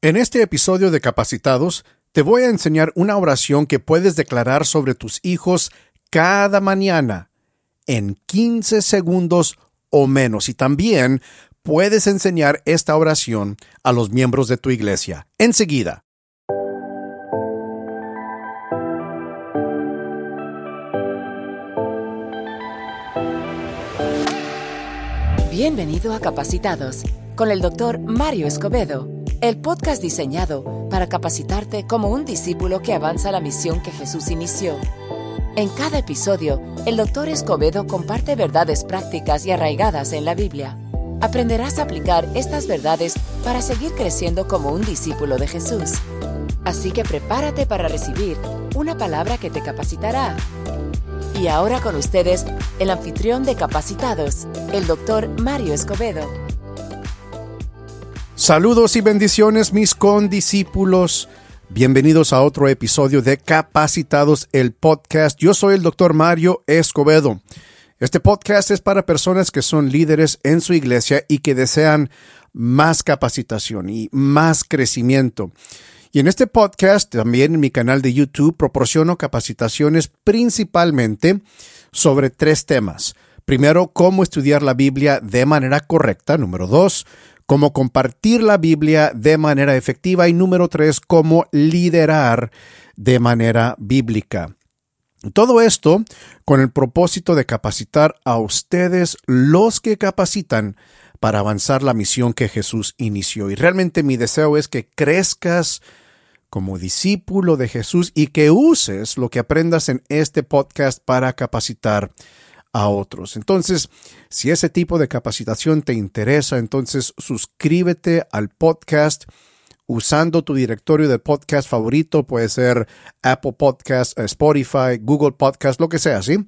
En este episodio de Capacitados, te voy a enseñar una oración que puedes declarar sobre tus hijos cada mañana en 15 segundos o menos. Y también puedes enseñar esta oración a los miembros de tu iglesia. Enseguida. Bienvenido a Capacitados con el doctor Mario Escobedo el podcast diseñado para capacitarte como un discípulo que avanza la misión que Jesús inició. En cada episodio, el Dr. Escobedo comparte verdades prácticas y arraigadas en la Biblia. Aprenderás a aplicar estas verdades para seguir creciendo como un discípulo de Jesús. Así que prepárate para recibir una palabra que te capacitará. Y ahora con ustedes, el anfitrión de Capacitados, el Dr. Mario Escobedo. Saludos y bendiciones mis condiscípulos. Bienvenidos a otro episodio de Capacitados, el podcast. Yo soy el doctor Mario Escobedo. Este podcast es para personas que son líderes en su iglesia y que desean más capacitación y más crecimiento. Y en este podcast, también en mi canal de YouTube, proporciono capacitaciones principalmente sobre tres temas. Primero, cómo estudiar la Biblia de manera correcta. Número dos, cómo compartir la Biblia de manera efectiva y número tres, cómo liderar de manera bíblica. Todo esto con el propósito de capacitar a ustedes los que capacitan para avanzar la misión que Jesús inició. Y realmente mi deseo es que crezcas como discípulo de Jesús y que uses lo que aprendas en este podcast para capacitar a otros. Entonces, si ese tipo de capacitación te interesa, entonces suscríbete al podcast usando tu directorio de podcast favorito, puede ser Apple Podcast, Spotify, Google Podcast, lo que sea, ¿sí?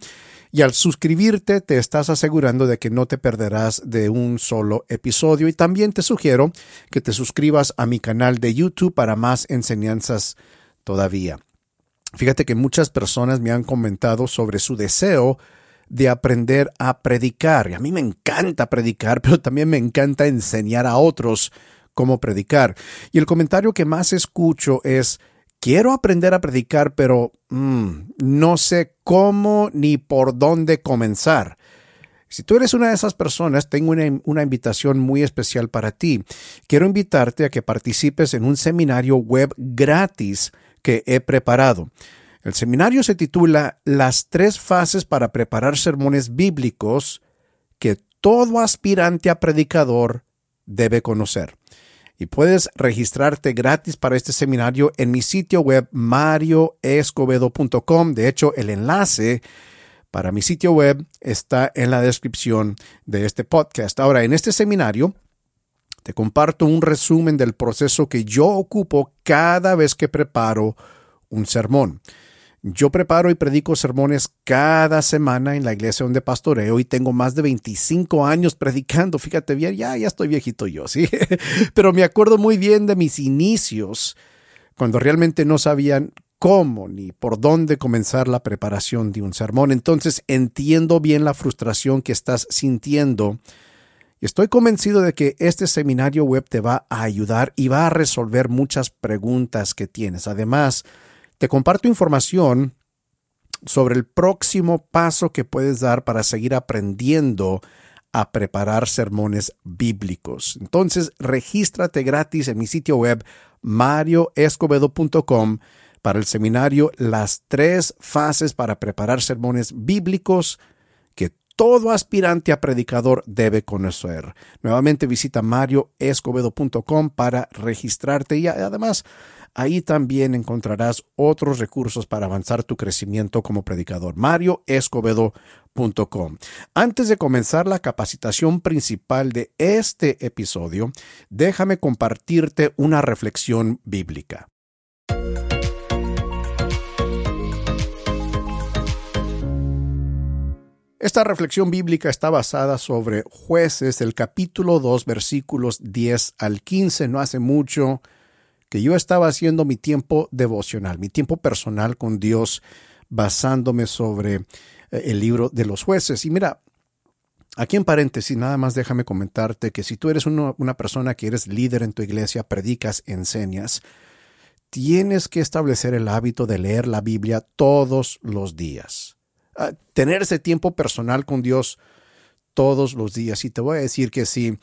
Y al suscribirte te estás asegurando de que no te perderás de un solo episodio y también te sugiero que te suscribas a mi canal de YouTube para más enseñanzas todavía. Fíjate que muchas personas me han comentado sobre su deseo de aprender a predicar. Y a mí me encanta predicar, pero también me encanta enseñar a otros cómo predicar. Y el comentario que más escucho es, quiero aprender a predicar, pero mm, no sé cómo ni por dónde comenzar. Si tú eres una de esas personas, tengo una, una, invitación muy especial para ti. Quiero invitarte a que participes en un seminario web gratis que he preparado. El seminario se titula Las tres fases para preparar sermones bíblicos que todo aspirante a predicador debe conocer. Y puedes registrarte gratis para este seminario en mi sitio web marioescobedo.com. De hecho, el enlace para mi sitio web está en la descripción de este podcast. Ahora, en este seminario te comparto un resumen del proceso que yo ocupo cada vez que preparo un sermón. Yo preparo y predico sermones cada semana en la iglesia donde pastoreo y tengo más de 25 años predicando. Fíjate bien, ya, ya estoy viejito yo, sí. Pero me acuerdo muy bien de mis inicios, cuando realmente no sabían cómo ni por dónde comenzar la preparación de un sermón. Entonces entiendo bien la frustración que estás sintiendo. Estoy convencido de que este seminario web te va a ayudar y va a resolver muchas preguntas que tienes. Además, te comparto información sobre el próximo paso que puedes dar para seguir aprendiendo a preparar sermones bíblicos. Entonces, regístrate gratis en mi sitio web marioescobedo.com para el seminario Las tres fases para preparar sermones bíblicos que todo aspirante a predicador debe conocer. Nuevamente visita marioescobedo.com para registrarte y además Ahí también encontrarás otros recursos para avanzar tu crecimiento como predicador. marioescobedo.com. Antes de comenzar la capacitación principal de este episodio, déjame compartirte una reflexión bíblica. Esta reflexión bíblica está basada sobre jueces, el capítulo 2, versículos 10 al 15. No hace mucho que yo estaba haciendo mi tiempo devocional, mi tiempo personal con Dios, basándome sobre eh, el libro de los jueces. Y mira, Aquí en paréntesis, nada más déjame comentarte que si tú eres una persona que eres líder en tu iglesia, predicas, enseñas, tienes que establecer el hábito de leer la Biblia todos los días. Ah, tener ese tiempo personal con Dios todos los días. Y te voy a decir que si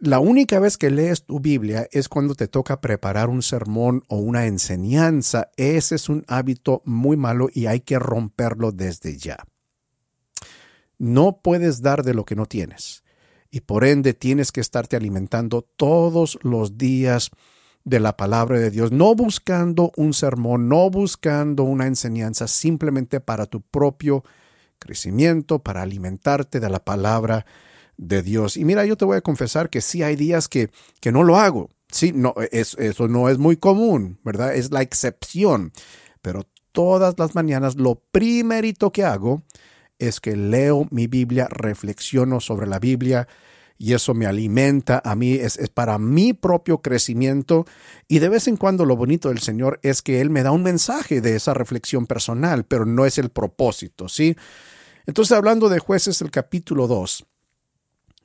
la única vez que lees tu Biblia es cuando te toca preparar un sermón o una enseñanza, ese es un hábito muy malo y hay que romperlo desde ya. No puedes dar de lo que no tienes y por ende tienes que estarte alimentando todos los días de la palabra de Dios, no buscando un sermón, no buscando una enseñanza, simplemente para tu propio crecimiento, para alimentarte de la palabra de Dios. Y mira, yo te voy a confesar que sí hay días que, que no lo hago. Sí, no, es, eso no es muy común, ¿verdad? Es la excepción. Pero todas las mañanas lo primerito que hago es que leo mi Biblia, reflexiono sobre la Biblia y eso me alimenta a mí, es, para mi propio crecimiento y de vez en cuando lo bonito del Señor es que Él me da un mensaje de esa reflexión personal, pero no es el propósito, ¿sí? Entonces hablando de jueces el capítulo 2,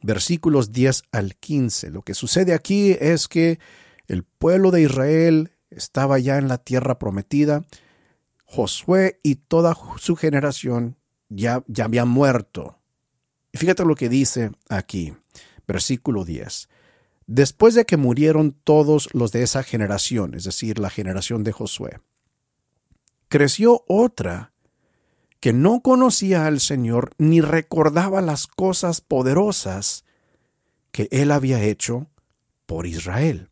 versículos 10 al 15, lo que sucede aquí es que el pueblo de Israel estaba ya en la tierra prometida, Josué y toda su generación ya, ya había muerto. Y fíjate lo que dice aquí, versículo 10. Después de que murieron todos los de esa generación, es decir, la generación de Josué, creció otra que no conocía al Señor ni recordaba las cosas poderosas que él había hecho por Israel.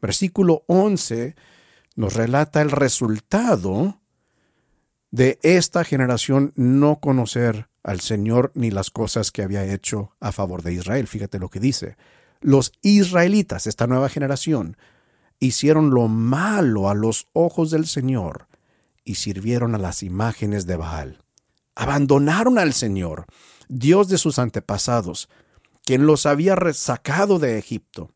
Versículo 11 nos relata el resultado de esta generación no conocer al Señor ni las cosas que había hecho a favor de Israel. Fíjate lo que dice. Los israelitas, esta nueva generación, hicieron lo malo a los ojos del Señor y sirvieron a las imágenes de Baal. Abandonaron al Señor, Dios de sus antepasados, quien los había sacado de Egipto.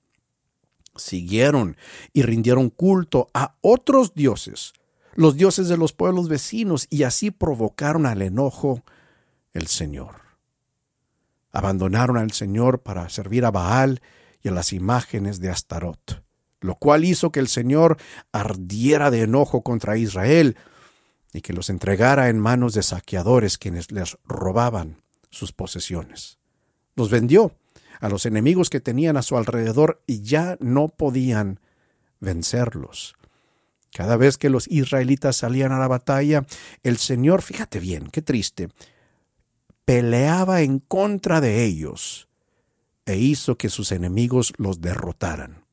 Siguieron y rindieron culto a otros dioses los dioses de los pueblos vecinos, y así provocaron al enojo el Señor. Abandonaron al Señor para servir a Baal y a las imágenes de Astarot, lo cual hizo que el Señor ardiera de enojo contra Israel y que los entregara en manos de saqueadores quienes les robaban sus posesiones. Los vendió a los enemigos que tenían a su alrededor y ya no podían vencerlos. Cada vez que los israelitas salían a la batalla, el Señor, fíjate bien, qué triste, peleaba en contra de ellos e hizo que sus enemigos los derrotaran,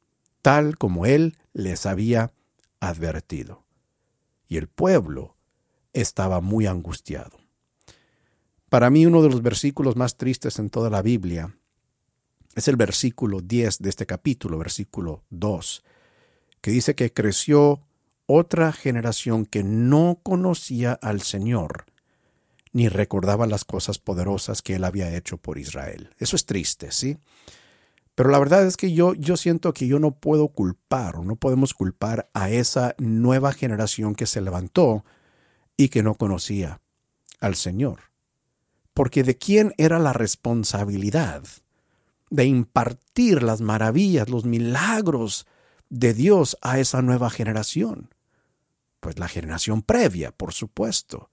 tal como Él les había advertido. Y el pueblo estaba muy angustiado. Para mí uno de los versículos más tristes en toda la Biblia es el versículo 10 de este capítulo, versículo 2, que dice que creció otra generación que no conocía al Señor ni recordaba las cosas poderosas que Él había hecho por Israel. Eso es triste, ¿sí? Pero la verdad es que yo, yo siento que yo no puedo culpar o no podemos culpar a esa nueva generación que se levantó y que no conocía al Señor. Porque de quién era la responsabilidad de impartir las maravillas, los milagros de Dios a esa nueva generación pues la generación previa, por supuesto.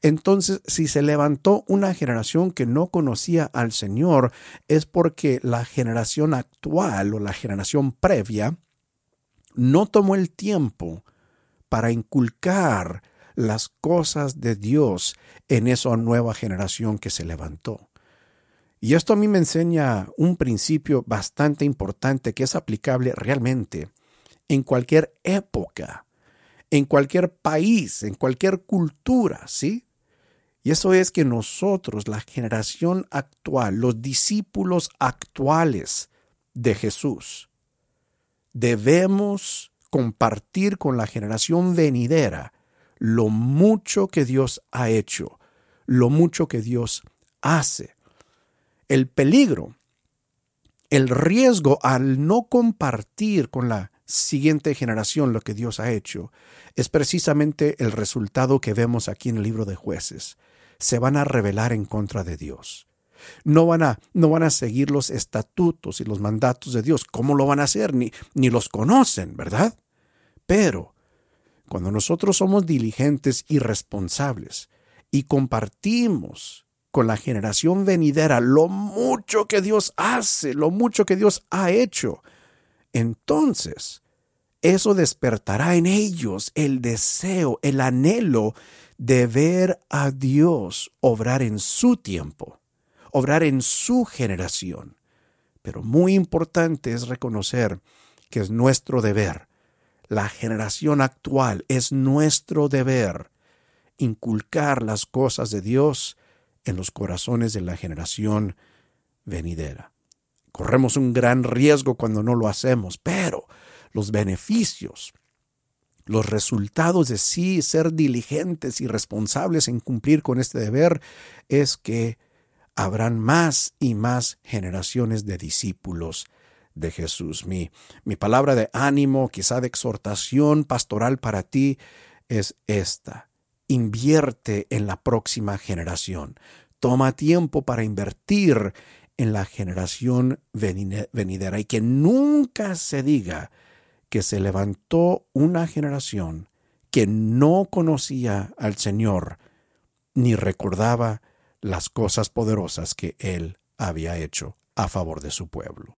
Entonces, si se levantó una generación que no conocía al Señor, es porque la generación actual o la generación previa no tomó el tiempo para inculcar las cosas de Dios en esa nueva generación que se levantó. Y esto a mí me enseña un principio bastante importante que es aplicable realmente en cualquier época en cualquier país, en cualquier cultura, ¿sí? Y eso es que nosotros, la generación actual, los discípulos actuales de Jesús, debemos compartir con la generación venidera lo mucho que Dios ha hecho, lo mucho que Dios hace. El peligro, el riesgo al no compartir con la siguiente generación lo que Dios ha hecho, es precisamente el resultado que vemos aquí en el libro de jueces. Se van a rebelar en contra de Dios. No van a, no van a seguir los estatutos y los mandatos de Dios. ¿Cómo lo van a hacer? Ni, ni los conocen, ¿verdad? Pero cuando nosotros somos diligentes y responsables y compartimos con la generación venidera lo mucho que Dios hace, lo mucho que Dios ha hecho, entonces eso despertará en ellos el deseo, el anhelo de ver a Dios obrar en su tiempo, obrar en su generación. Pero muy importante es reconocer que es nuestro deber la generación actual, es nuestro deber inculcar las cosas de Dios en los corazones de la generación venidera. Corremos un gran riesgo cuando no lo hacemos, pero los beneficios, los resultados de sí ser diligentes y responsables en cumplir con este deber es que habrán más y más generaciones de discípulos de Jesús. Mi, mi palabra de ánimo, quizá de exhortación pastoral para ti es esta. Invierte en la próxima generación. Toma tiempo para invertir en la generación venidera y que nunca se diga que se levantó una generación que no conocía al Señor ni recordaba las cosas poderosas que Él había hecho a favor de su pueblo.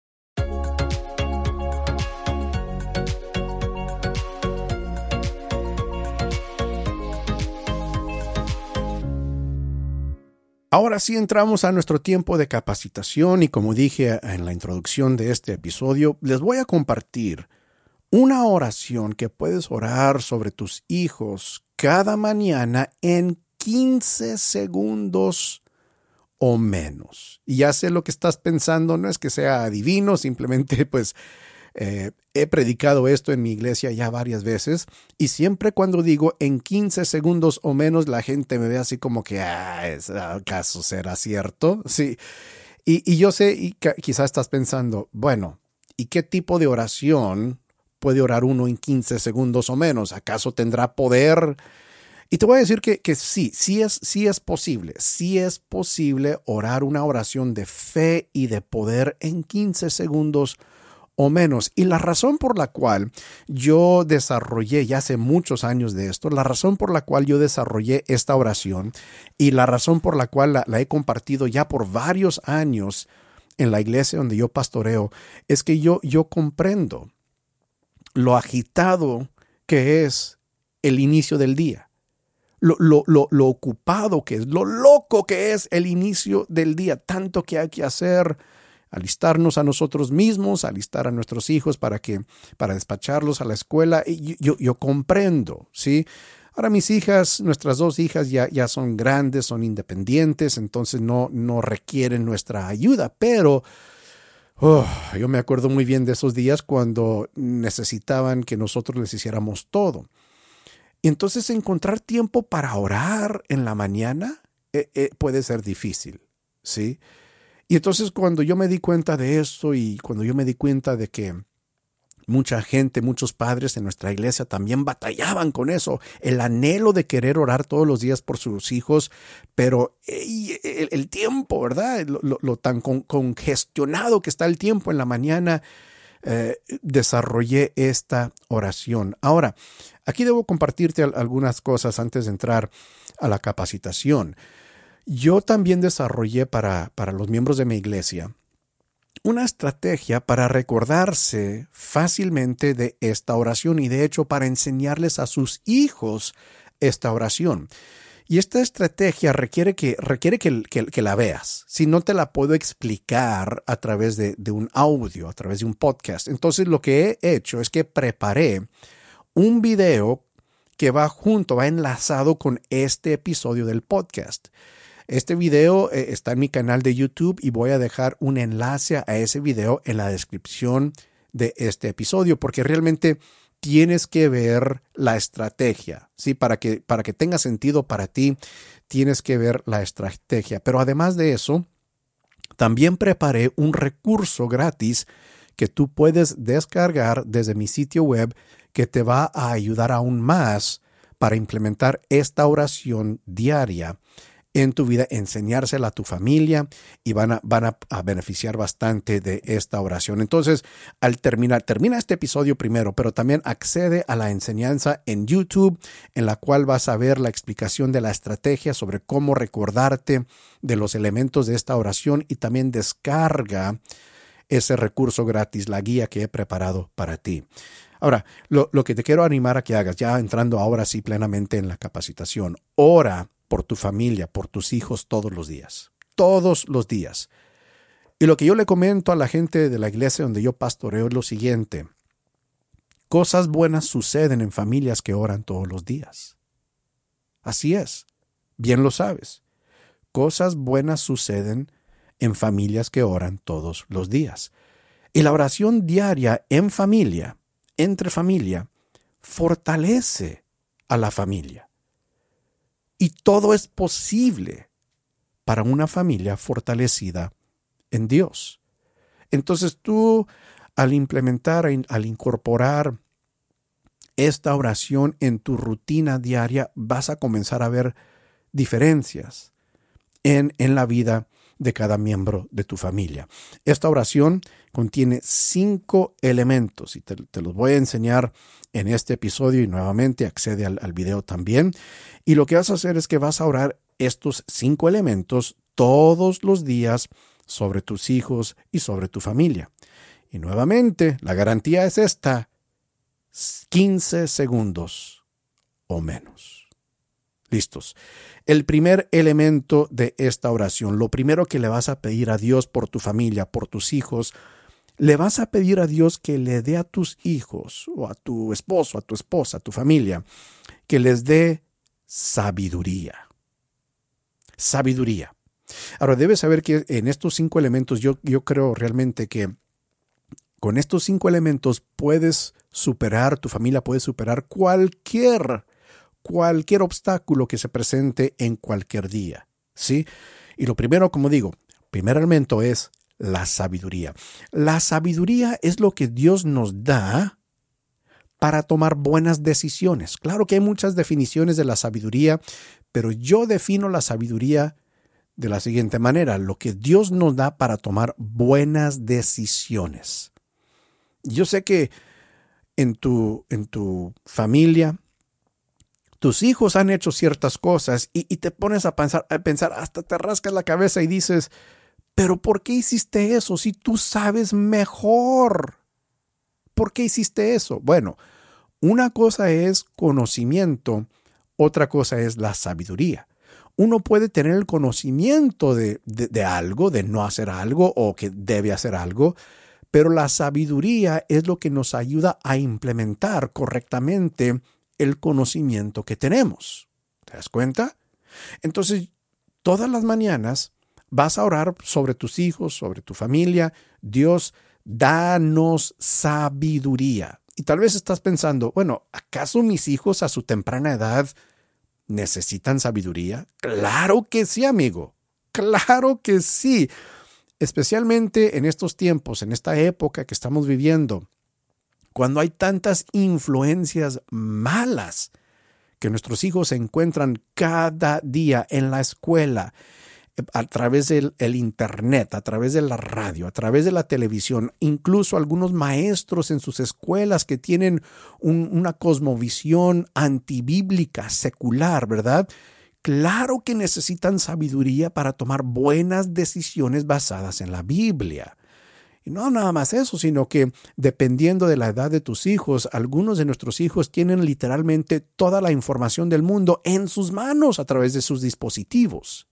Ahora sí entramos a nuestro tiempo de capacitación y como dije en la introducción de este episodio, les voy a compartir una oración que puedes orar sobre tus hijos cada mañana en 15 segundos o menos. Y ya sé lo que estás pensando, no es que sea adivino, simplemente pues eh, he predicado esto en mi iglesia ya varias veces y siempre cuando digo en 15 segundos o menos la gente me ve así como que, ah, ¿acaso será cierto? Sí. Y, yo sé, y quizás estás pensando, bueno, ¿y qué tipo de oración puede orar uno en 15 segundos o menos? ¿Acaso tendrá poder? Y te voy a decir que, que, sí, sí es, sí es posible, sí es posible orar una oración de fe y de poder en 15 segundos o menos. Y la razón por la cual yo desarrollé, ya hace muchos años de esto, la razón por la cual yo desarrollé esta oración y la razón por la cual la, he compartido ya por varios años en la iglesia donde yo pastoreo, es que yo, yo comprendo lo agitado que es el inicio del día. Lo, lo, lo, lo, ocupado que es, lo loco que es el inicio del día, tanto que hay que hacer, alistarnos a nosotros mismos, alistar a nuestros hijos para que, para despacharlos a la escuela. Yo, comprendo, ¿sí? Ahora mis hijas, nuestras dos hijas ya, ya son grandes, son independientes, entonces no, no requieren nuestra ayuda, pero oh, yo me acuerdo muy bien de esos días cuando necesitaban que nosotros les hiciéramos todo. Entonces encontrar tiempo para orar en la mañana eh, eh, puede ser difícil, ¿sí? Y entonces cuando yo me di cuenta de eso y cuando yo me di cuenta de que mucha gente, muchos padres en nuestra iglesia también batallaban con eso, el anhelo de querer orar todos los días por sus hijos, pero el, tiempo, ¿verdad? Lo, tan congestionado que está el tiempo en la mañana, eh, desarrollé esta oración. Ahora, aquí debo compartirte algunas cosas antes de entrar a la capacitación. Yo también desarrollé para, para los miembros de mi iglesia una estrategia para recordarse fácilmente de esta oración y de hecho para enseñarles a sus hijos esta oración. Y esta estrategia requiere que, requiere que, la veas. Si no te la puedo explicar a través de, de, un audio, a través de un podcast. Entonces lo que he hecho es que preparé un video que va junto, va enlazado con este episodio del podcast. Este video eh, está en mi canal de YouTube y voy a dejar un enlace a ese video en la descripción de este episodio porque realmente tienes que ver la estrategia, ¿sí? Para que, para que tenga sentido para ti, tienes que ver la estrategia. Pero además de eso, también preparé un recurso gratis que tú puedes descargar desde mi sitio web que te va a ayudar aún más para implementar esta oración diaria en tu vida, enseñársela a tu familia y van a, van a, beneficiar bastante de esta oración. Entonces, al terminar, termina este episodio primero, pero también accede a la enseñanza en YouTube, en la cual vas a ver la explicación de la estrategia sobre cómo recordarte de los elementos de esta oración y también descarga ese recurso gratis, la guía que he preparado para ti. Ahora, lo, lo, que te quiero animar a que hagas, ya entrando ahora sí plenamente en la capacitación, ora por tu familia, por tus hijos todos los días, todos los días. Y lo que yo le comento a la gente de la iglesia donde yo pastoreo es lo siguiente, cosas buenas suceden en familias que oran todos los días. Así es, bien lo sabes. Cosas buenas suceden en familias que oran todos los días. Y la oración diaria en familia, entre familia, fortalece a la familia. Y todo es posible para una familia fortalecida en Dios. Entonces tú, al implementar, al incorporar esta oración en tu rutina diaria, vas a comenzar a ver diferencias en, en la vida de cada miembro de tu familia. Esta oración contiene cinco elementos y te, los voy a enseñar en este episodio y nuevamente accede al, video también. Y lo que vas a hacer es que vas a orar estos cinco elementos todos los días sobre tus hijos y sobre tu familia. Y nuevamente, la garantía es esta, 15 segundos o menos. Listos. El primer elemento de esta oración, lo primero que le vas a pedir a Dios por tu familia, por tus hijos, le vas a pedir a Dios que le dé a tus hijos o a tu esposo, a tu esposa, a tu familia, que les dé sabiduría. Sabiduría. Ahora, debes saber que en estos cinco elementos yo, yo creo realmente que con estos cinco elementos puedes superar, tu familia puede superar cualquier, cualquier obstáculo que se presente en cualquier día. ¿Sí? Y lo primero, como digo, primer elemento es la sabiduría. La sabiduría es lo que Dios nos da para tomar buenas decisiones. Claro que hay muchas definiciones de la sabiduría, pero yo defino la sabiduría de la siguiente manera, lo que Dios nos da para tomar buenas decisiones. Yo sé que en tu, en tu familia, tus hijos han hecho ciertas cosas y, te pones a pensar, a pensar, hasta te rascas la cabeza y dices, pero ¿por qué hiciste eso si tú sabes mejor? ¿Por qué hiciste eso? Bueno, una cosa es conocimiento, otra cosa es la sabiduría. Uno puede tener el conocimiento de, de, algo, de no hacer algo o que debe hacer algo, pero la sabiduría es lo que nos ayuda a implementar correctamente el conocimiento que tenemos. ¿Te das cuenta? Entonces, todas las mañanas vas a orar sobre tus hijos, sobre tu familia. Dios, danos sabiduría. Y tal vez estás pensando, bueno, ¿acaso mis hijos a su temprana edad necesitan sabiduría? Claro que sí, amigo. Claro que sí. Especialmente en estos tiempos, en esta época que estamos viviendo, cuando hay tantas influencias malas que nuestros hijos encuentran cada día en la escuela, a través del Internet, a través de la radio, a través de la televisión, incluso algunos maestros en sus escuelas que tienen una cosmovisión antibíblica, secular, ¿verdad? Claro que necesitan sabiduría para tomar buenas decisiones basadas en la Biblia. Y no nada más eso, sino que dependiendo de la edad de tus hijos, algunos de nuestros hijos tienen literalmente toda la información del mundo en sus manos a través de sus dispositivos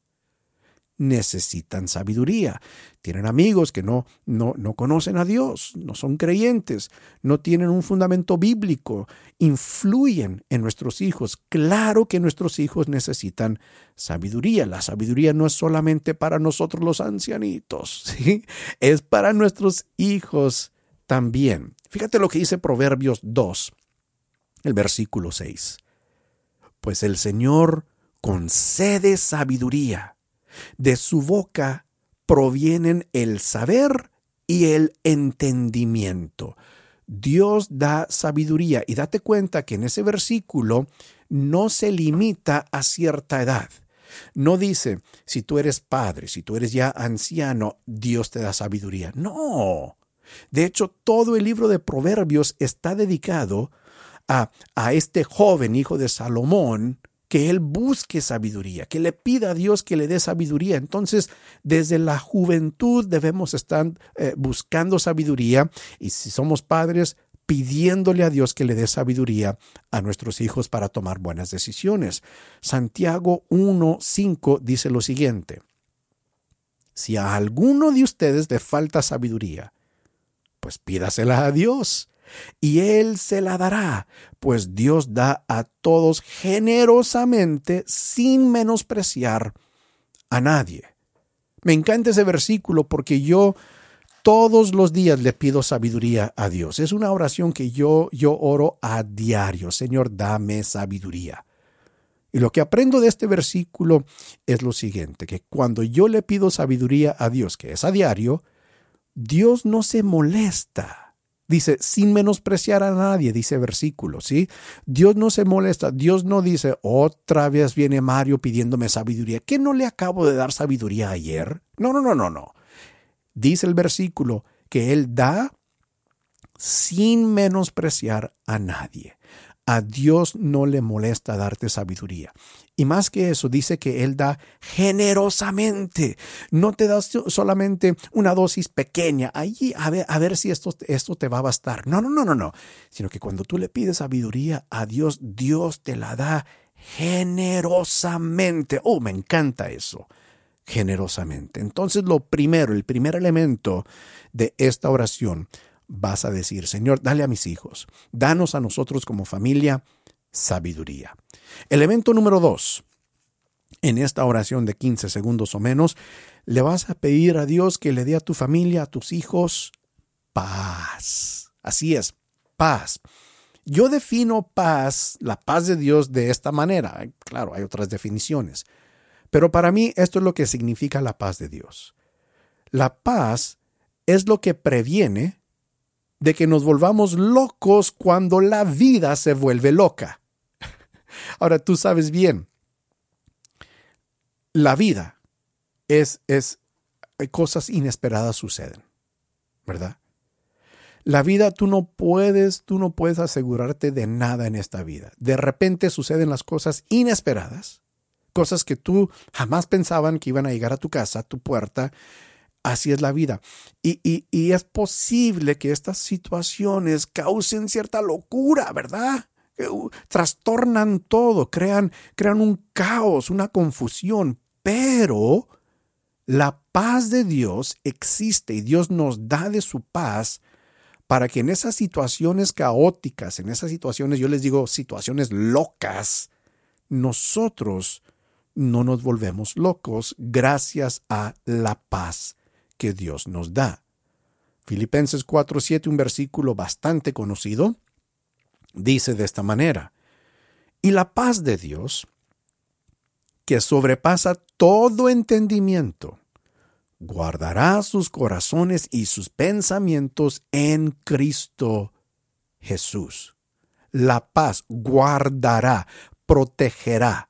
necesitan sabiduría. Tienen amigos que no, no, no conocen a Dios, no son creyentes, no tienen un fundamento bíblico, influyen en nuestros hijos. Claro que nuestros hijos necesitan sabiduría. La sabiduría no es solamente para nosotros los ancianitos, ¿sí? es para nuestros hijos también. Fíjate lo que dice Proverbios 2, el versículo 6. Pues el Señor concede sabiduría de su boca provienen el saber y el entendimiento. Dios da sabiduría y date cuenta que en ese versículo no se limita a cierta edad. No dice, si tú eres padre, si tú eres ya anciano, Dios te da sabiduría. No. De hecho, todo el libro de Proverbios está dedicado a, a este joven hijo de Salomón, que él busque sabiduría, que le pida a Dios que le dé sabiduría. Entonces, desde la juventud debemos estar eh, buscando sabiduría y si somos padres, pidiéndole a Dios que le dé sabiduría a nuestros hijos para tomar buenas decisiones. Santiago 1.5 dice lo siguiente, si a alguno de ustedes le falta sabiduría, pues pídasela a Dios y Él se la dará, pues Dios da a todos generosamente sin menospreciar a nadie. Me encanta ese versículo porque yo todos los días le pido sabiduría a Dios. Es una oración que yo, yo oro a diario. Señor, dame sabiduría. Y lo que aprendo de este versículo es lo siguiente, que cuando yo le pido sabiduría a Dios, que es a diario, Dios no se molesta Dice, sin menospreciar a nadie, dice versículo, ¿sí? Dios no se molesta, Dios no dice, otra vez viene Mario pidiéndome sabiduría. ¿Qué no le acabo de dar sabiduría ayer? No, no, no, no, no. Dice el versículo que Él da sin menospreciar a nadie. A Dios no le molesta darte sabiduría. Y más que eso, dice que Él da generosamente. No te da solamente una dosis pequeña, ahí a ver, a ver si esto, esto te va a bastar. No, no, no, no, no. Sino que cuando tú le pides sabiduría a Dios, Dios te la da generosamente. Oh, me encanta eso. Generosamente. Entonces, lo primero, el primer elemento de esta oración vas a decir, Señor, dale a mis hijos, danos a nosotros como familia sabiduría. Elemento número dos, en esta oración de 15 segundos o menos, le vas a pedir a Dios que le dé a tu familia, a tus hijos, paz. Así es, paz. Yo defino paz, la paz de Dios, de esta manera. Claro, hay otras definiciones. Pero para mí esto es lo que significa la paz de Dios. La paz es lo que previene de que nos volvamos locos cuando la vida se vuelve loca. Ahora tú sabes bien, la vida es, es, cosas inesperadas suceden, ¿verdad? La vida tú no puedes, tú no puedes asegurarte de nada en esta vida. De repente suceden las cosas inesperadas, cosas que tú jamás pensaban que iban a llegar a tu casa, a tu puerta, Así es la vida. Y, es posible que estas situaciones causen cierta locura, ¿verdad? Uh, trastornan todo, crean, crean un caos, una confusión, pero la paz de Dios existe y Dios nos da de su paz para que en esas situaciones caóticas, en esas situaciones, yo les digo situaciones locas, nosotros no nos volvemos locos gracias a la paz que Dios nos da. Filipenses 4:7, un versículo bastante conocido, dice de esta manera, y la paz de Dios, que sobrepasa todo entendimiento, guardará sus corazones y sus pensamientos en Cristo Jesús. La paz guardará, protegerá,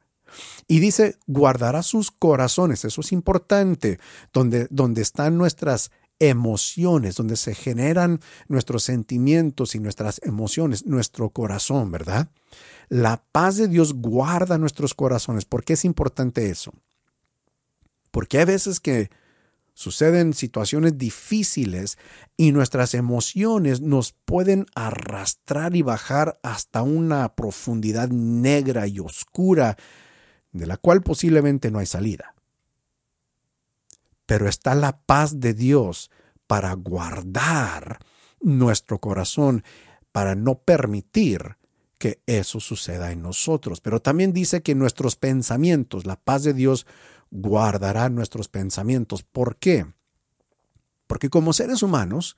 y dice, guardará sus corazones, eso es importante, donde, donde están nuestras emociones, donde se generan nuestros sentimientos y nuestras emociones, nuestro corazón, ¿verdad? La paz de Dios guarda nuestros corazones. ¿Por qué es importante eso? Porque hay veces que suceden situaciones difíciles y nuestras emociones nos pueden arrastrar y bajar hasta una profundidad negra y oscura de la cual posiblemente no hay salida. Pero está la paz de Dios para guardar nuestro corazón, para no permitir que eso suceda en nosotros. Pero también dice que nuestros pensamientos, la paz de Dios guardará nuestros pensamientos. ¿Por qué? Porque como seres humanos,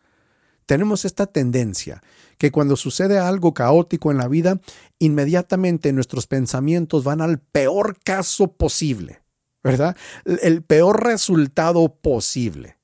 tenemos esta tendencia que cuando sucede algo caótico en la vida, inmediatamente nuestros pensamientos van al peor caso posible, ¿verdad? El peor resultado posible.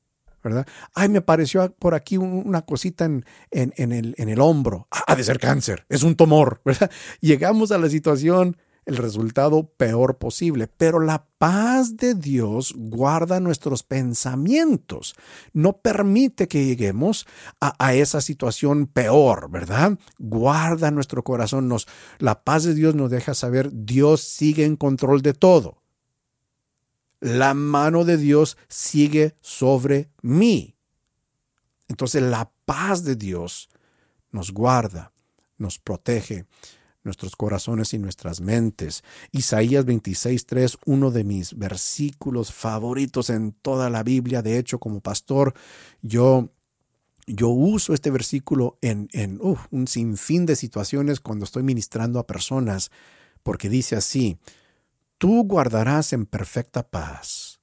¿verdad? Ay, me apareció por aquí una cosita en, en, el, en el hombro. Ah, ha de ser cáncer, es un tumor, ¿verdad? Llegamos a la situación el resultado peor posible. Pero la paz de Dios guarda nuestros pensamientos, no permite que lleguemos a, esa situación peor, ¿verdad? Guarda nuestro corazón, nos, la paz de Dios nos deja saber Dios sigue en control de todo. La mano de Dios sigue sobre mí. Entonces la paz de Dios nos guarda, nos protege nuestros corazones y nuestras mentes. Isaías 26.3, uno de mis versículos favoritos en toda la Biblia. De hecho, como pastor, yo, yo uso este versículo en, en un sinfín de situaciones cuando estoy ministrando a personas, porque dice así, tú guardarás en perfecta paz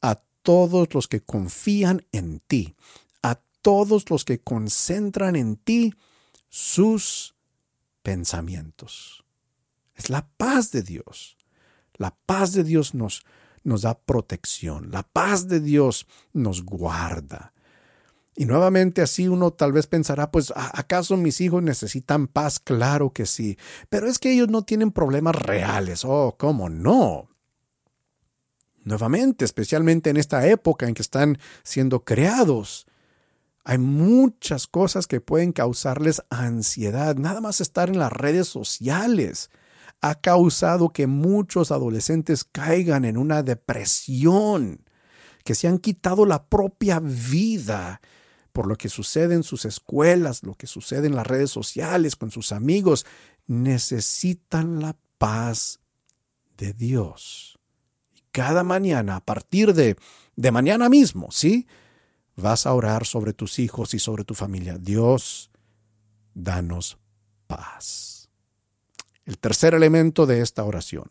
a todos los que confían en ti, a todos los que concentran en ti sus pensamientos. Es la paz de Dios. La paz de Dios nos, nos da protección. La paz de Dios nos guarda. Y nuevamente así uno tal vez pensará, pues ¿acaso mis hijos necesitan paz? Claro que sí, pero es que ellos no tienen problemas reales. Oh, ¿cómo no? Nuevamente, especialmente en esta época en que están siendo creados, hay muchas cosas que pueden causarles ansiedad. Nada más estar en las redes sociales ha causado que muchos adolescentes caigan en una depresión, que se han quitado la propia vida por lo que sucede en sus escuelas, lo que sucede en las redes sociales, con sus amigos. Necesitan la paz de Dios. Y cada mañana, a partir de, de mañana mismo, ¿sí? Vas a orar sobre tus hijos y sobre tu familia. Dios, danos paz. El tercer elemento de esta oración,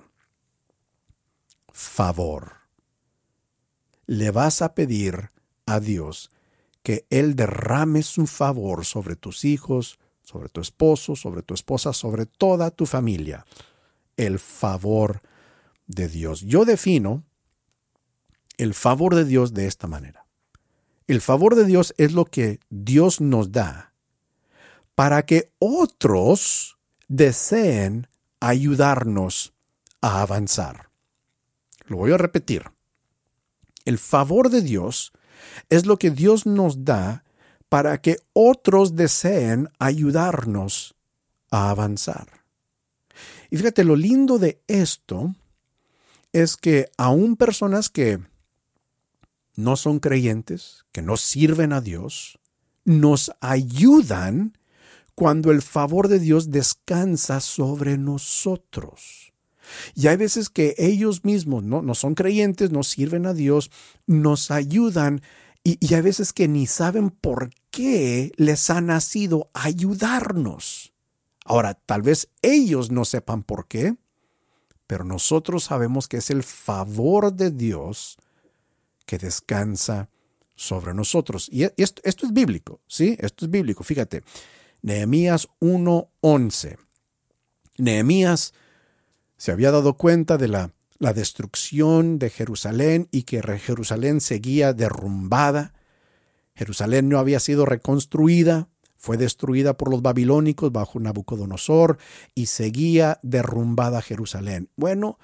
favor. Le vas a pedir a Dios que Él derrame su favor sobre tus hijos, sobre tu esposo, sobre tu esposa, sobre toda tu familia. El favor de Dios. Yo defino el favor de Dios de esta manera. El favor de Dios es lo que Dios nos da para que otros deseen ayudarnos a avanzar. Lo voy a repetir. El favor de Dios es lo que Dios nos da para que otros deseen ayudarnos a avanzar. Y fíjate, lo lindo de esto es que aún personas que no son creyentes, que no sirven a Dios, nos ayudan cuando el favor de Dios descansa sobre nosotros. Y hay veces que ellos mismos no, no son creyentes, no sirven a Dios, nos ayudan y, y hay veces que ni saben por qué les ha nacido ayudarnos. Ahora, tal vez ellos no sepan por qué, pero nosotros sabemos que es el favor de Dios que descansa sobre nosotros. Y esto, esto es bíblico, ¿sí? Esto es bíblico. Fíjate, Nehemías 1.11. Nehemías se había dado cuenta de la, la destrucción de Jerusalén y que Jerusalén seguía derrumbada. Jerusalén no había sido reconstruida, fue destruida por los babilónicos bajo Nabucodonosor y seguía derrumbada Jerusalén. Bueno,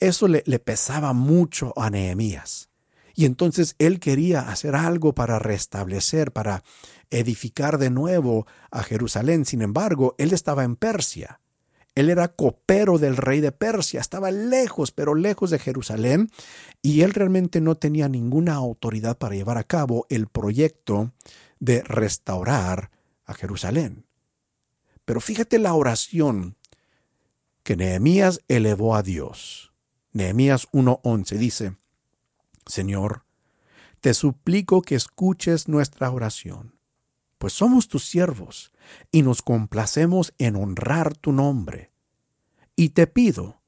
eso le, le pesaba mucho a Nehemías. Y entonces él quería hacer algo para restablecer, para edificar de nuevo a Jerusalén. Sin embargo, él estaba en Persia. Él era copero del rey de Persia, estaba lejos, pero lejos de Jerusalén, y él realmente no tenía ninguna autoridad para llevar a cabo el proyecto de restaurar a Jerusalén. Pero fíjate la oración que Nehemías elevó a Dios. Nehemías 1.11 dice, Señor, te suplico que escuches nuestra oración, pues somos tus siervos y nos complacemos en honrar tu nombre. Y te pido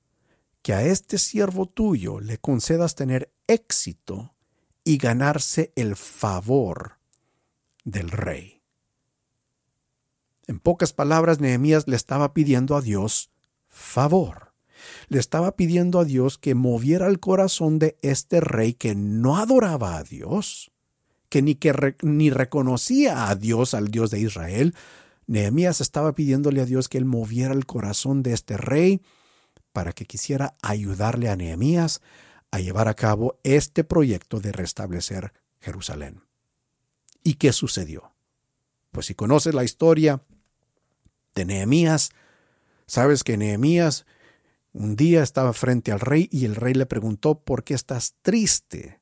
que a este siervo tuyo le concedas tener éxito y ganarse el favor del rey. En pocas palabras, Nehemías le estaba pidiendo a Dios favor le estaba pidiendo a Dios que moviera el corazón de este rey que no adoraba a Dios, que ni, que ni reconocía a Dios, al Dios de Israel. Nehemías estaba pidiéndole a Dios que él moviera el corazón de este rey para que quisiera ayudarle a Nehemías a llevar a cabo este proyecto de restablecer Jerusalén. ¿Y qué sucedió? Pues si conoces la historia de Nehemías, sabes que Nehemías un día estaba frente al rey y el rey le preguntó ¿por qué estás triste?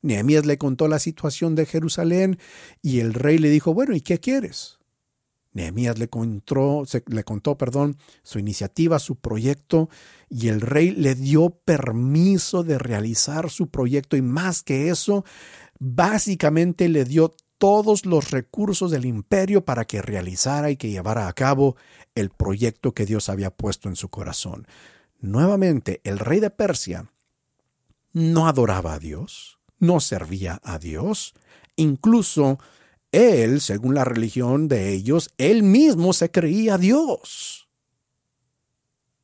Nehemías le contó la situación de Jerusalén y el rey le dijo, bueno, ¿y qué quieres? Nehemías le contó, su iniciativa, su proyecto, y el rey le dio permiso de realizar su proyecto y más que eso, básicamente le dio todos los recursos del imperio para que realizara y que llevara a cabo el proyecto que Dios había puesto en su corazón. Nuevamente, el rey de Persia no adoraba a Dios, no servía a Dios, incluso él, según la religión de ellos, él mismo se creía Dios.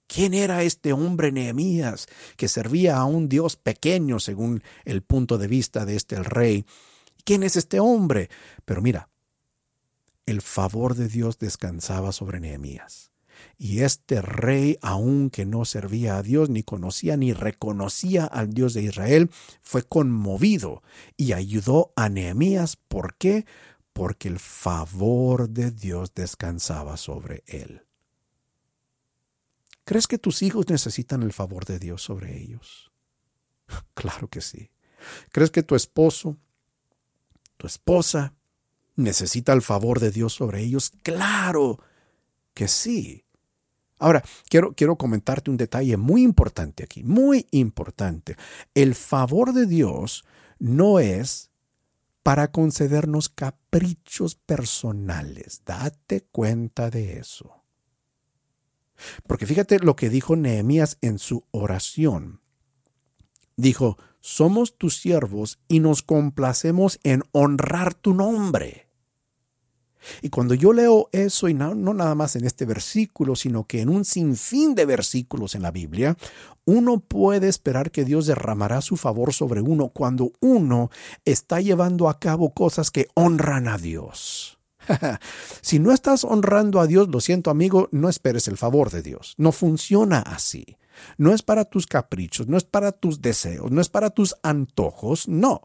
¿Quién era este hombre Nehemías que servía a un Dios pequeño según el punto de vista de este rey? ¿Quién es este hombre? Pero mira, el favor de Dios descansaba sobre Nehemías. Y este rey, aunque no servía a Dios, ni conocía ni reconocía al Dios de Israel, fue conmovido y ayudó a Nehemías. ¿Por qué? Porque el favor de Dios descansaba sobre él. ¿Crees que tus hijos necesitan el favor de Dios sobre ellos? Claro que sí. ¿Crees que tu esposo, tu esposa, necesita el favor de Dios sobre ellos? Claro que sí. Ahora, quiero, quiero comentarte un detalle muy importante aquí, muy importante. El favor de Dios no es para concedernos caprichos personales. Date cuenta de eso. Porque fíjate lo que dijo Nehemías en su oración. Dijo, somos tus siervos y nos complacemos en honrar tu nombre. Y cuando yo leo eso, y no, nada más en este versículo, sino que en un sinfín de versículos en la Biblia, uno puede esperar que Dios derramará su favor sobre uno cuando uno está llevando a cabo cosas que honran a Dios. si no estás honrando a Dios, lo siento amigo, no esperes el favor de Dios. No funciona así. No es para tus caprichos, no es para tus deseos, no es para tus antojos, no.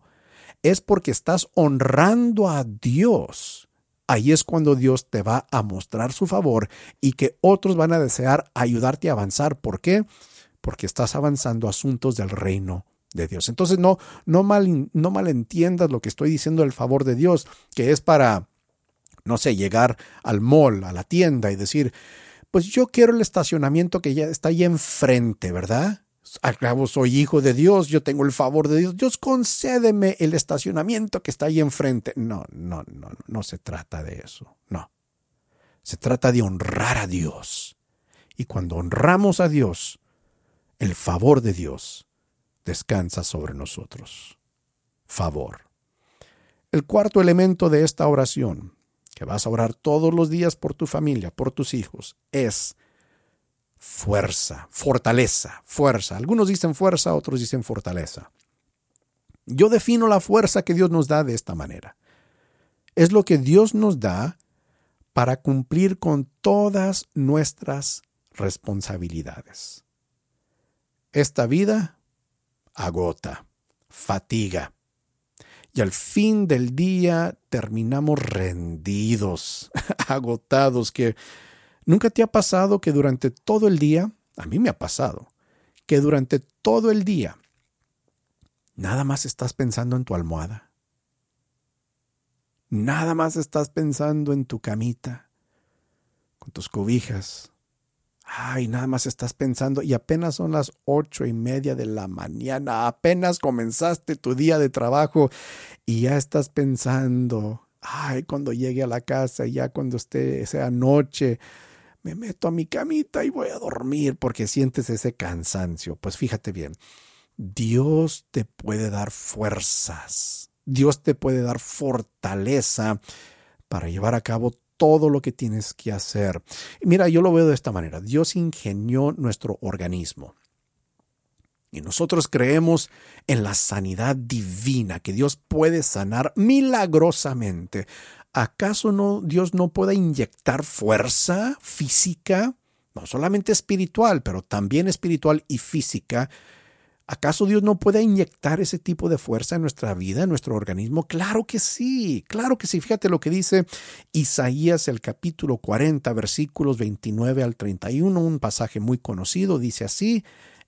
Es porque estás honrando a Dios ahí es cuando Dios te va a mostrar su favor y que otros van a desear ayudarte a avanzar. ¿Por qué? Porque estás avanzando asuntos del reino de Dios. Entonces no, no, mal, no malentiendas lo que estoy diciendo del favor de Dios, que es para, no sé, llegar al mall, a la tienda y decir, pues yo quiero el estacionamiento que ya está ahí enfrente, ¿verdad? Al cabo soy hijo de Dios, yo tengo el favor de Dios, Dios concédeme el estacionamiento que está ahí enfrente. No, no, no, no se trata de eso, no. Se trata de honrar a Dios. Y cuando honramos a Dios, el favor de Dios descansa sobre nosotros. Favor. El cuarto elemento de esta oración, que vas a orar todos los días por tu familia, por tus hijos, es fuerza, fortaleza, fuerza. Algunos dicen fuerza, otros dicen fortaleza. Yo defino la fuerza que Dios nos da de esta manera. Es lo que Dios nos da para cumplir con todas nuestras responsabilidades. Esta vida agota, fatiga, y al fin del día terminamos rendidos, agotados, que ¿Nunca te ha pasado que durante todo el día, a mí me ha pasado, que durante todo el día nada más estás pensando en tu almohada? Nada más estás pensando en tu camita, con tus cobijas. Ay, nada más estás pensando y apenas son las ocho y media de la mañana, apenas comenzaste tu día de trabajo y ya estás pensando, ay, cuando llegue a la casa, ya cuando esté, sea noche, me meto a mi camita y voy a dormir porque sientes ese cansancio. Pues fíjate bien, Dios te puede dar fuerzas, Dios te puede dar fortaleza para llevar a cabo todo lo que tienes que hacer. Mira, yo lo veo de esta manera. Dios ingenió nuestro organismo. Y nosotros creemos en la sanidad divina, que Dios puede sanar milagrosamente ¿acaso no Dios no pueda inyectar fuerza física no solamente espiritual, pero también espiritual y física, ¿Acaso Dios no puede inyectar ese tipo de fuerza en nuestra vida, en nuestro organismo? Claro que sí, claro que sí. Fíjate lo que dice Isaías el capítulo 40, versículos 29 al 31, un pasaje muy conocido. Dice así,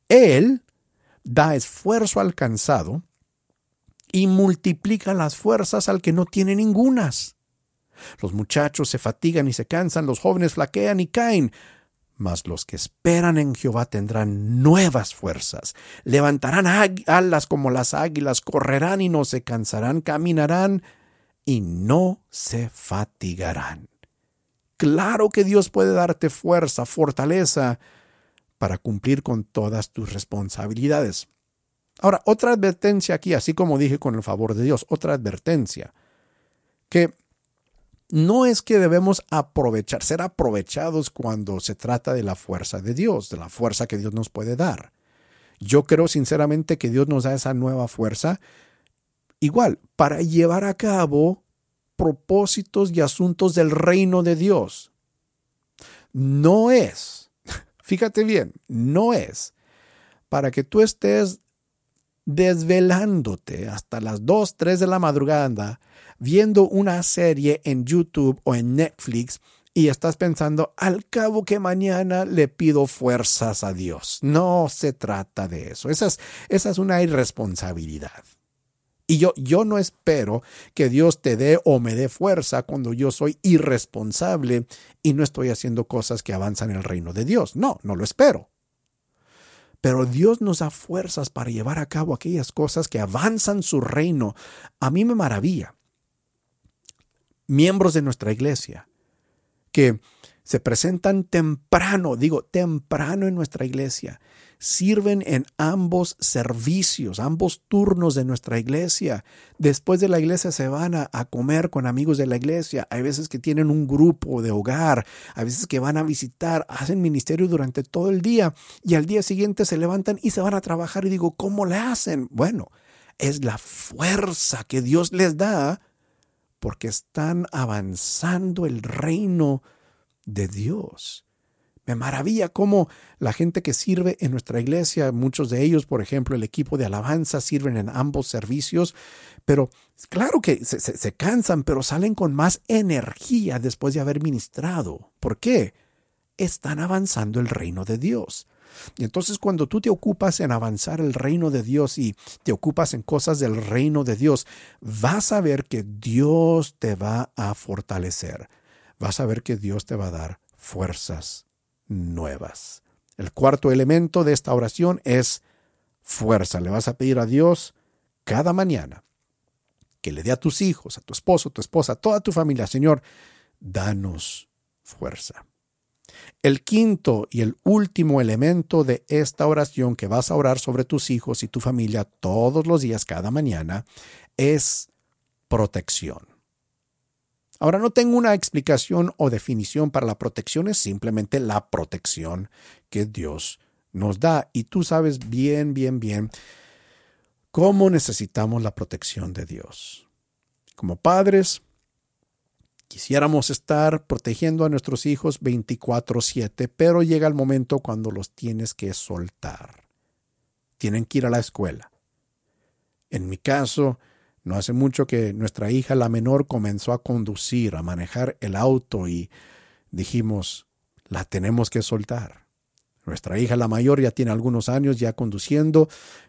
Él da esfuerzo al cansado y multiplica las fuerzas al que no tiene ningunas. Los muchachos se fatigan y se cansan, los jóvenes flaquean y caen, mas los que esperan en Jehová tendrán nuevas fuerzas, levantarán alas como las águilas, correrán y no se cansarán, caminarán y no se fatigarán. Claro que Dios puede darte fuerza, fortaleza para cumplir con todas tus responsabilidades. Ahora, otra advertencia aquí, así como dije con el favor de Dios, otra advertencia, que no es que debemos aprovechar, ser aprovechados cuando se trata de la fuerza de Dios, de la fuerza que Dios nos puede dar. Yo creo sinceramente que Dios nos da esa nueva fuerza igual para llevar a cabo propósitos y asuntos del reino de Dios. No es, fíjate bien, no es para que tú estés desvelándote hasta las 2, 3 de la madrugada viendo una serie en YouTube o en Netflix y estás pensando, al cabo que mañana le pido fuerzas a Dios. No se trata de eso. Esa es, esa es una irresponsabilidad. Y yo, yo no espero que Dios te dé o me dé fuerza cuando yo soy irresponsable y no estoy haciendo cosas que avanzan el reino de Dios. No, no lo espero. Pero Dios nos da fuerzas para llevar a cabo aquellas cosas que avanzan su reino. A mí me maravilla miembros de nuestra iglesia que se presentan temprano, digo, temprano en nuestra iglesia, sirven en ambos servicios, ambos turnos de nuestra iglesia. Después de la iglesia se van a, comer con amigos de la iglesia. Hay veces que tienen un grupo de hogar, hay veces que van a visitar, hacen ministerio durante todo el día y al día siguiente se levantan y se van a trabajar y digo, ¿cómo le hacen? Bueno, es la fuerza que Dios les da porque están avanzando el reino de Dios. Me maravilla cómo la gente que sirve en nuestra iglesia, muchos de ellos, por ejemplo, el equipo de alabanza, sirven en ambos servicios, pero claro que se, se, cansan, pero salen con más energía después de haber ministrado. ¿Por qué? Están avanzando el reino de Dios. Y entonces cuando tú te ocupas en avanzar el reino de Dios y te ocupas en cosas del reino de Dios, vas a ver que Dios te va a fortalecer. Vas a ver que Dios te va a dar fuerzas nuevas. El cuarto elemento de esta oración es fuerza. Le vas a pedir a Dios cada mañana que le dé a tus hijos, a tu esposo, a tu esposa, a toda tu familia, Señor, danos fuerza. El quinto y el último elemento de esta oración que vas a orar sobre tus hijos y tu familia todos los días, cada mañana, es protección. Ahora no tengo una explicación o definición para la protección, es simplemente la protección que Dios nos da. Y tú sabes bien, bien, bien cómo necesitamos la protección de Dios. Como padres, Quisiéramos estar protegiendo a nuestros hijos 24/7, pero llega el momento cuando los tienes que soltar. Tienen que ir a la escuela. En mi caso, no hace mucho que nuestra hija, la menor, comenzó a conducir, a manejar el auto y dijimos, la tenemos que soltar. Nuestra hija, la mayor, ya tiene algunos años ya conduciendo,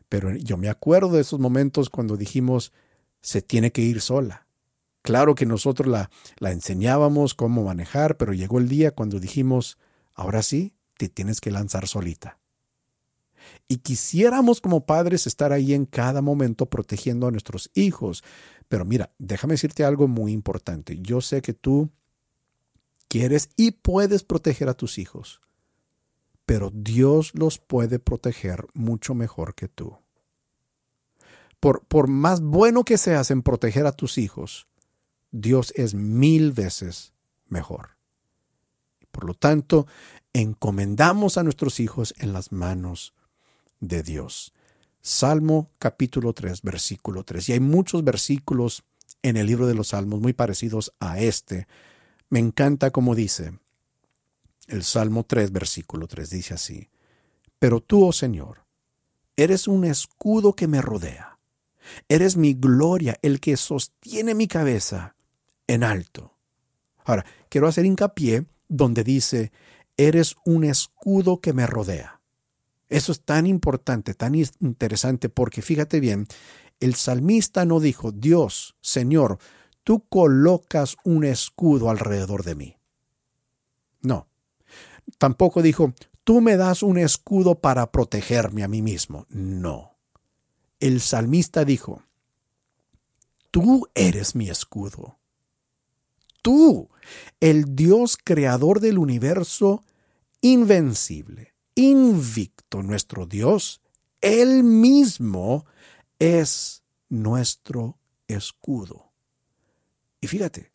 pero yo me acuerdo de esos momentos cuando dijimos, se tiene que ir sola. Claro que nosotros la, la enseñábamos cómo manejar, pero llegó el día cuando dijimos, ahora sí, te tienes que lanzar solita. Y quisiéramos como padres estar ahí en cada momento protegiendo a nuestros hijos. Pero mira, déjame decirte algo muy importante. Yo sé que tú quieres y puedes proteger a tus hijos, pero Dios los puede proteger mucho mejor que tú. Por, por más bueno que seas en proteger a tus hijos, Dios es mil veces mejor. Por lo tanto, encomendamos a nuestros hijos en las manos de Dios. Salmo capítulo 3, versículo 3. Y hay muchos versículos en el libro de los Salmos muy parecidos a este. Me encanta como dice, El Salmo 3, versículo 3 dice así, Pero tú, oh Señor, eres un escudo que me rodea. Eres mi gloria, el que sostiene mi cabeza en alto. Ahora, quiero hacer hincapié donde dice, eres un escudo que me rodea. Eso es tan importante, tan interesante, porque fíjate bien, el salmista no dijo, Dios, Señor, tú colocas un escudo alrededor de mí. No. Tampoco dijo, tú me das un escudo para protegerme a mí mismo. No. El salmista dijo, tú eres mi escudo. Tú, el Dios creador del universo, invencible, invicto, nuestro Dios, Él mismo es nuestro escudo. Y fíjate,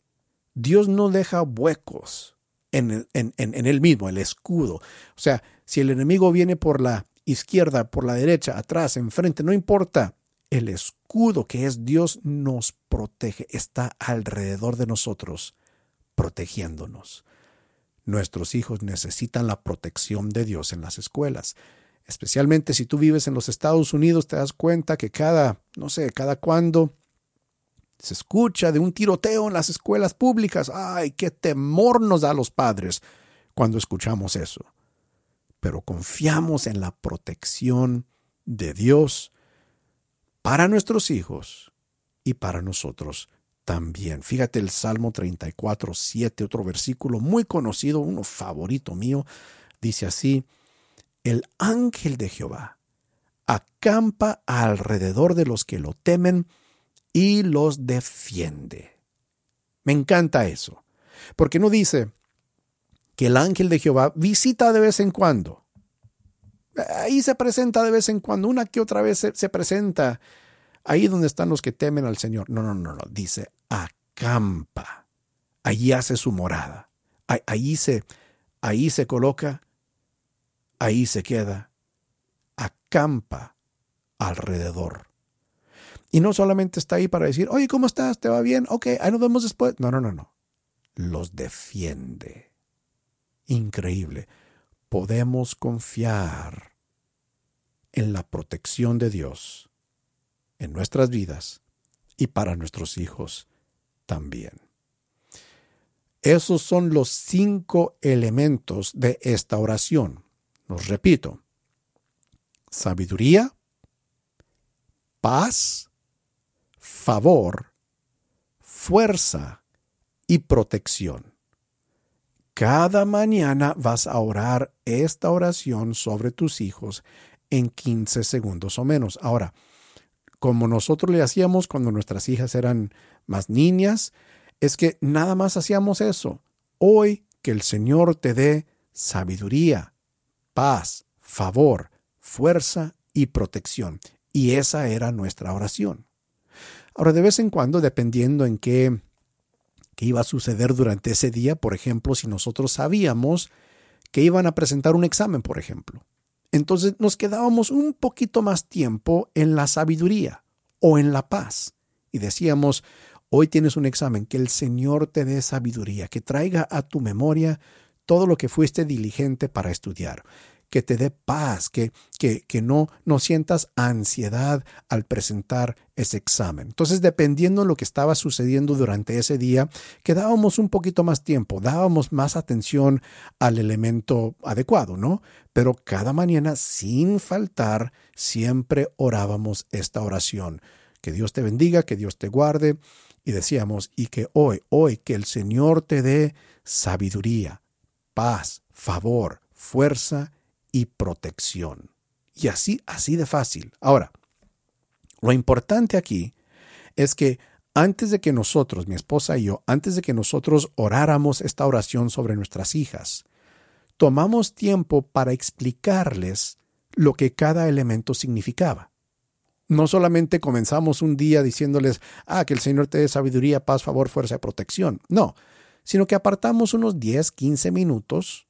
Dios no deja huecos en, en, en, Él mismo, el escudo. O sea, si el enemigo viene por la izquierda, por la derecha, atrás, enfrente, no importa. El escudo que es Dios nos protege, está alrededor de nosotros, protegiéndonos. Nuestros hijos necesitan la protección de Dios en las escuelas. Especialmente si tú vives en los Estados Unidos, te das cuenta que cada, no sé, cada cuando se escucha de un tiroteo en las escuelas públicas. ¡Ay, qué temor nos da a los padres cuando escuchamos eso! Pero confiamos en la protección de Dios para nuestros hijos y para nosotros también. Fíjate el Salmo 34, 7, otro versículo muy conocido, uno favorito mío, dice así, el ángel de Jehová acampa alrededor de los que lo temen y los defiende. Me encanta eso, porque no dice que el ángel de Jehová visita de vez en cuando. Ahí se presenta de vez en cuando, una que otra vez se, se presenta ahí donde están los que temen al Señor. No, no, no, no. Dice, acampa. Allí hace su morada. Ahí se, ahí se coloca, ahí se queda. Acampa alrededor. Y no solamente está ahí para decir, oye, ¿cómo estás? ¿Te va bien? Ok, ahí nos vemos después. No, no, no, no. Los defiende. Increíble. Podemos confiar en la protección de Dios en nuestras vidas y para nuestros hijos también. Esos son los cinco elementos de esta oración. Los repito. Sabiduría, paz, favor, fuerza y protección. Cada mañana vas a orar esta oración sobre tus hijos en 15 segundos o menos. Ahora, como nosotros le hacíamos cuando nuestras hijas eran más niñas, es que nada más hacíamos eso. Hoy que el Señor te dé sabiduría, paz, favor, fuerza y protección. Y esa era nuestra oración. Ahora, de vez en cuando, dependiendo en qué, qué iba a suceder durante ese día, por ejemplo, si nosotros sabíamos que iban a presentar un examen, por ejemplo, entonces nos quedábamos un poquito más tiempo en la sabiduría o en la paz. Y decíamos, hoy tienes un examen, que el Señor te dé sabiduría, que traiga a tu memoria todo lo que fuiste diligente para estudiar que te dé paz, que, que, que no, no sientas ansiedad al presentar ese examen. Entonces, dependiendo de lo que estaba sucediendo durante ese día, quedábamos un poquito más tiempo, dábamos más atención al elemento adecuado, ¿no? Pero cada mañana, sin faltar, siempre orábamos esta oración. Que Dios te bendiga, que Dios te guarde. Y decíamos, y que hoy, hoy, que el Señor te dé sabiduría, paz, favor, fuerza y protección. Y así, así de fácil. Ahora, lo importante aquí es que antes de que nosotros, mi esposa y yo, antes de que nosotros oráramos esta oración sobre nuestras hijas, tomamos tiempo para explicarles lo que cada elemento significaba. No solamente comenzamos un día diciéndoles, ah, que el Señor te dé sabiduría, paz, favor, fuerza y protección. No, sino que apartamos unos 10, 15 minutos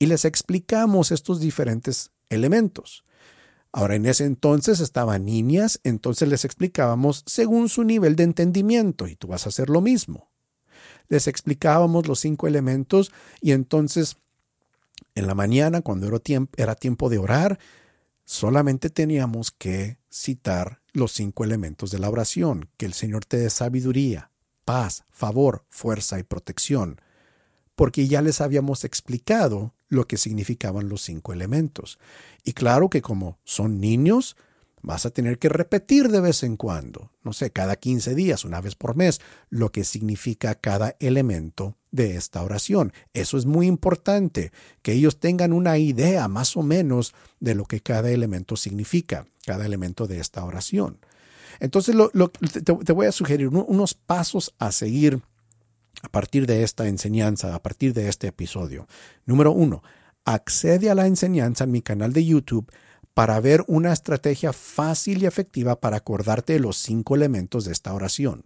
y les explicamos estos diferentes elementos. Ahora, en ese entonces estaban niñas, entonces les explicábamos según su nivel de entendimiento y tú vas a hacer lo mismo. Les explicábamos los cinco elementos y entonces En la mañana, cuando era tiempo, de orar, solamente teníamos que citar los cinco elementos de la oración, que el Señor te dé sabiduría, paz, favor, fuerza y protección, porque ya les habíamos explicado lo que significaban los cinco elementos. Y claro que como son niños, vas a tener que repetir de vez en cuando, no sé, cada 15 días, una vez por mes, lo que significa cada elemento de esta oración. Eso es muy importante, que ellos tengan una idea más o menos de lo que cada elemento significa, cada elemento de esta oración. Entonces te, voy a sugerir unos pasos a seguir a partir de esta enseñanza, a partir de este episodio. Número uno, accede a la enseñanza en mi canal de YouTube para ver una estrategia fácil y efectiva para acordarte de los cinco elementos de esta oración.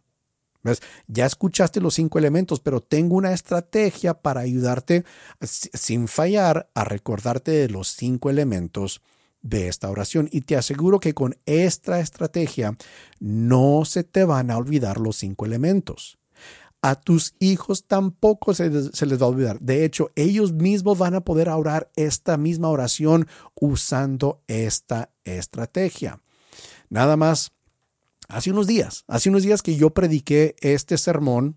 Ya escuchaste los cinco elementos, pero tengo una estrategia para ayudarte sin fallar a recordarte de los cinco elementos de esta oración. Y te aseguro que con esta estrategia no se te van a olvidar los cinco elementos. A tus hijos tampoco se les, va a olvidar. De hecho, ellos mismos van a poder orar esta misma oración usando esta estrategia. Nada más, hace unos días, hace unos días que yo prediqué este sermón,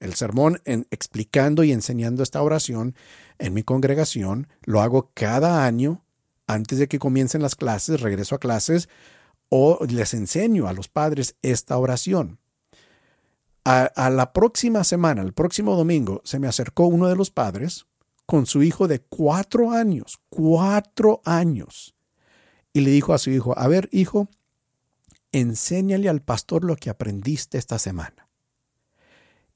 el sermón explicando y enseñando esta oración en mi congregación, lo hago cada año antes de que comiencen las clases, regreso a clases o les enseño a los padres esta oración. A, la próxima semana, el próximo domingo, se me acercó uno de los padres con su hijo de cuatro años, cuatro años, y le dijo a su hijo, a ver, hijo, enséñale al pastor lo que aprendiste esta semana.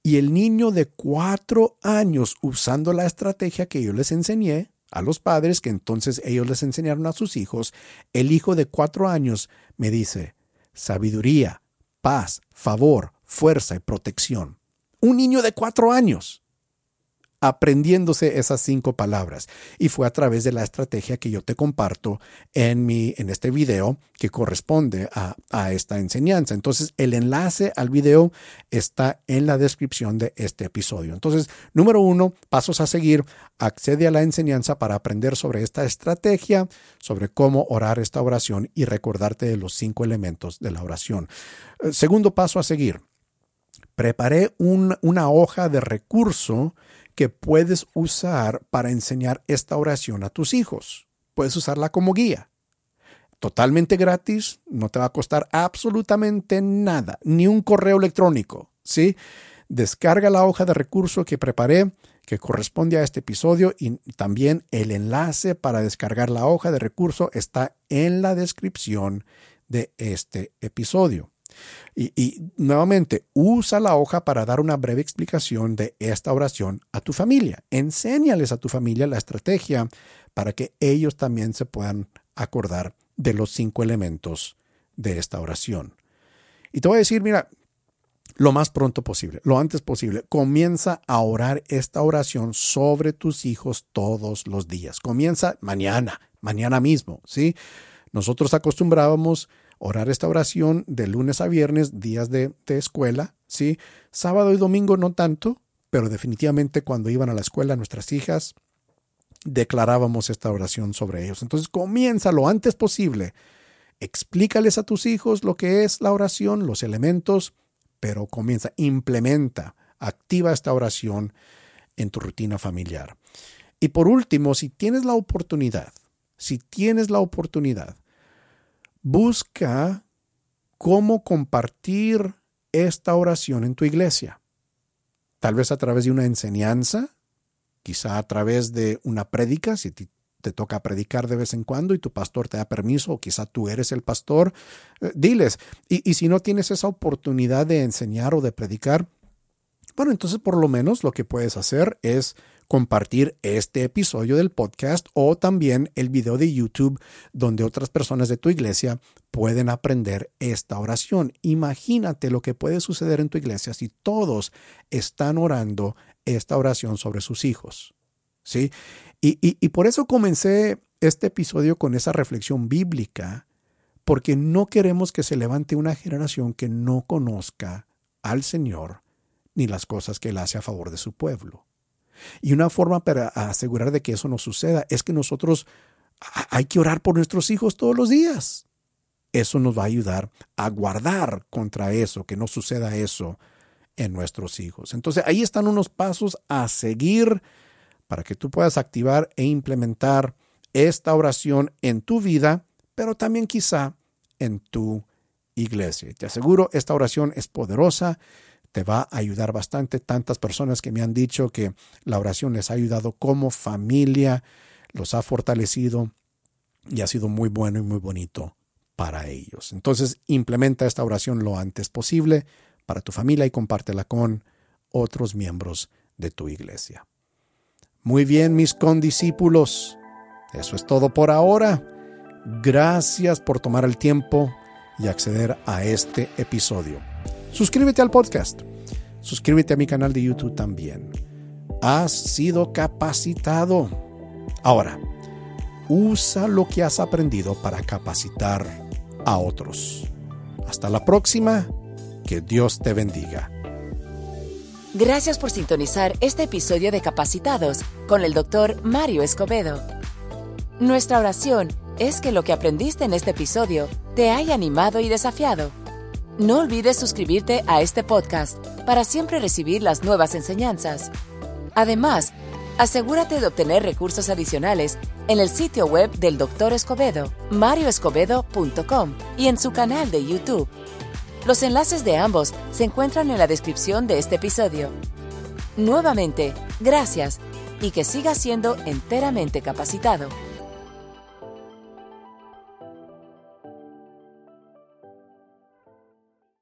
Y el niño de cuatro años, usando la estrategia que yo les enseñé, a los padres que entonces ellos les enseñaron a sus hijos, el hijo de cuatro años me dice, sabiduría, paz, favor, fuerza y protección. Un niño de cuatro años aprendiéndose esas cinco palabras. Y fue a través de la estrategia que yo te comparto en, mi, en este video que corresponde a, a esta enseñanza. Entonces, el enlace al video está en la descripción de este episodio. Entonces, número uno, pasos a seguir. Accede a la enseñanza para aprender sobre esta estrategia, sobre cómo orar esta oración y recordarte de los cinco elementos de la oración. Eh, segundo paso a seguir. Preparé una hoja de recurso que puedes usar para enseñar esta oración a tus hijos. Puedes usarla como guía. Totalmente gratis, no te va a costar absolutamente nada, ni un correo electrónico, ¿sí? Descarga la hoja de recurso que preparé que corresponde a este episodio y también el enlace para descargar la hoja de recurso está en la descripción de este episodio. Y, nuevamente, usa la hoja para dar una breve explicación de esta oración a tu familia. Enséñales a tu familia la estrategia para que ellos también se puedan acordar de los cinco elementos de esta oración. Y te voy a decir, mira, lo más pronto posible, lo antes posible, comienza a orar esta oración sobre tus hijos todos los días. Comienza mañana, mañana mismo, ¿sí? Nosotros acostumbrábamos orar esta oración de lunes a viernes, días de, escuela, ¿sí? Sábado y domingo no tanto, pero definitivamente cuando iban a la escuela nuestras hijas, declarábamos esta oración sobre ellos. Entonces comienza lo antes posible. Explícales a tus hijos lo que es la oración, los elementos, pero comienza, implementa, activa esta oración en tu rutina familiar. Y por último, si tienes la oportunidad, si tienes la oportunidad Busca cómo compartir esta oración en tu iglesia. Tal vez a través de una enseñanza, quizá a través de una prédica, si te toca predicar de vez en cuando y tu pastor te da permiso, o quizá tú eres el pastor, eh, diles. Y, y si no tienes esa oportunidad de enseñar o de predicar, bueno, entonces por lo menos lo que puedes hacer es compartir este episodio del podcast o también el video de YouTube donde otras personas de tu iglesia pueden aprender esta oración. Imagínate lo que puede suceder en tu iglesia si todos están orando esta oración sobre sus hijos. ¿Sí? Y, y por eso comencé este episodio con esa reflexión bíblica, porque no queremos que se levante una generación que no conozca al Señor ni las cosas que Él hace a favor de su pueblo. Y una forma para asegurar de que eso no suceda es que nosotros hay que orar por nuestros hijos todos los días. Eso nos va a ayudar a guardar contra eso, que no suceda eso en nuestros hijos. Entonces ahí están unos pasos a seguir para que tú puedas activar e implementar esta oración en tu vida, pero también quizá en tu iglesia. Te aseguro, esta oración es poderosa, te va a ayudar bastante. Tantas personas que me han dicho que la oración les ha ayudado como familia, los ha fortalecido y ha sido muy bueno y muy bonito para ellos. Entonces, implementa esta oración lo antes posible para tu familia y compártela con otros miembros de tu iglesia. Muy bien, mis condiscípulos. Eso es todo por ahora. Gracias por tomar el tiempo y acceder a este episodio. Suscríbete al podcast. Suscríbete a mi canal de YouTube también. Has sido capacitado. Ahora, usa lo que has aprendido para capacitar a otros. Hasta la próxima. Que Dios te bendiga. Gracias por sintonizar este episodio de Capacitados con el doctor Mario Escobedo. Nuestra oración es que lo que aprendiste en este episodio te haya animado y desafiado. No olvides suscribirte a este podcast para siempre recibir las nuevas enseñanzas. Además, asegúrate de obtener recursos adicionales en el sitio web del Dr. Escobedo, marioescobedo.com y en su canal de YouTube. Los enlaces de ambos se encuentran en la descripción de este episodio. Nuevamente, gracias y que sigas siendo enteramente capacitado.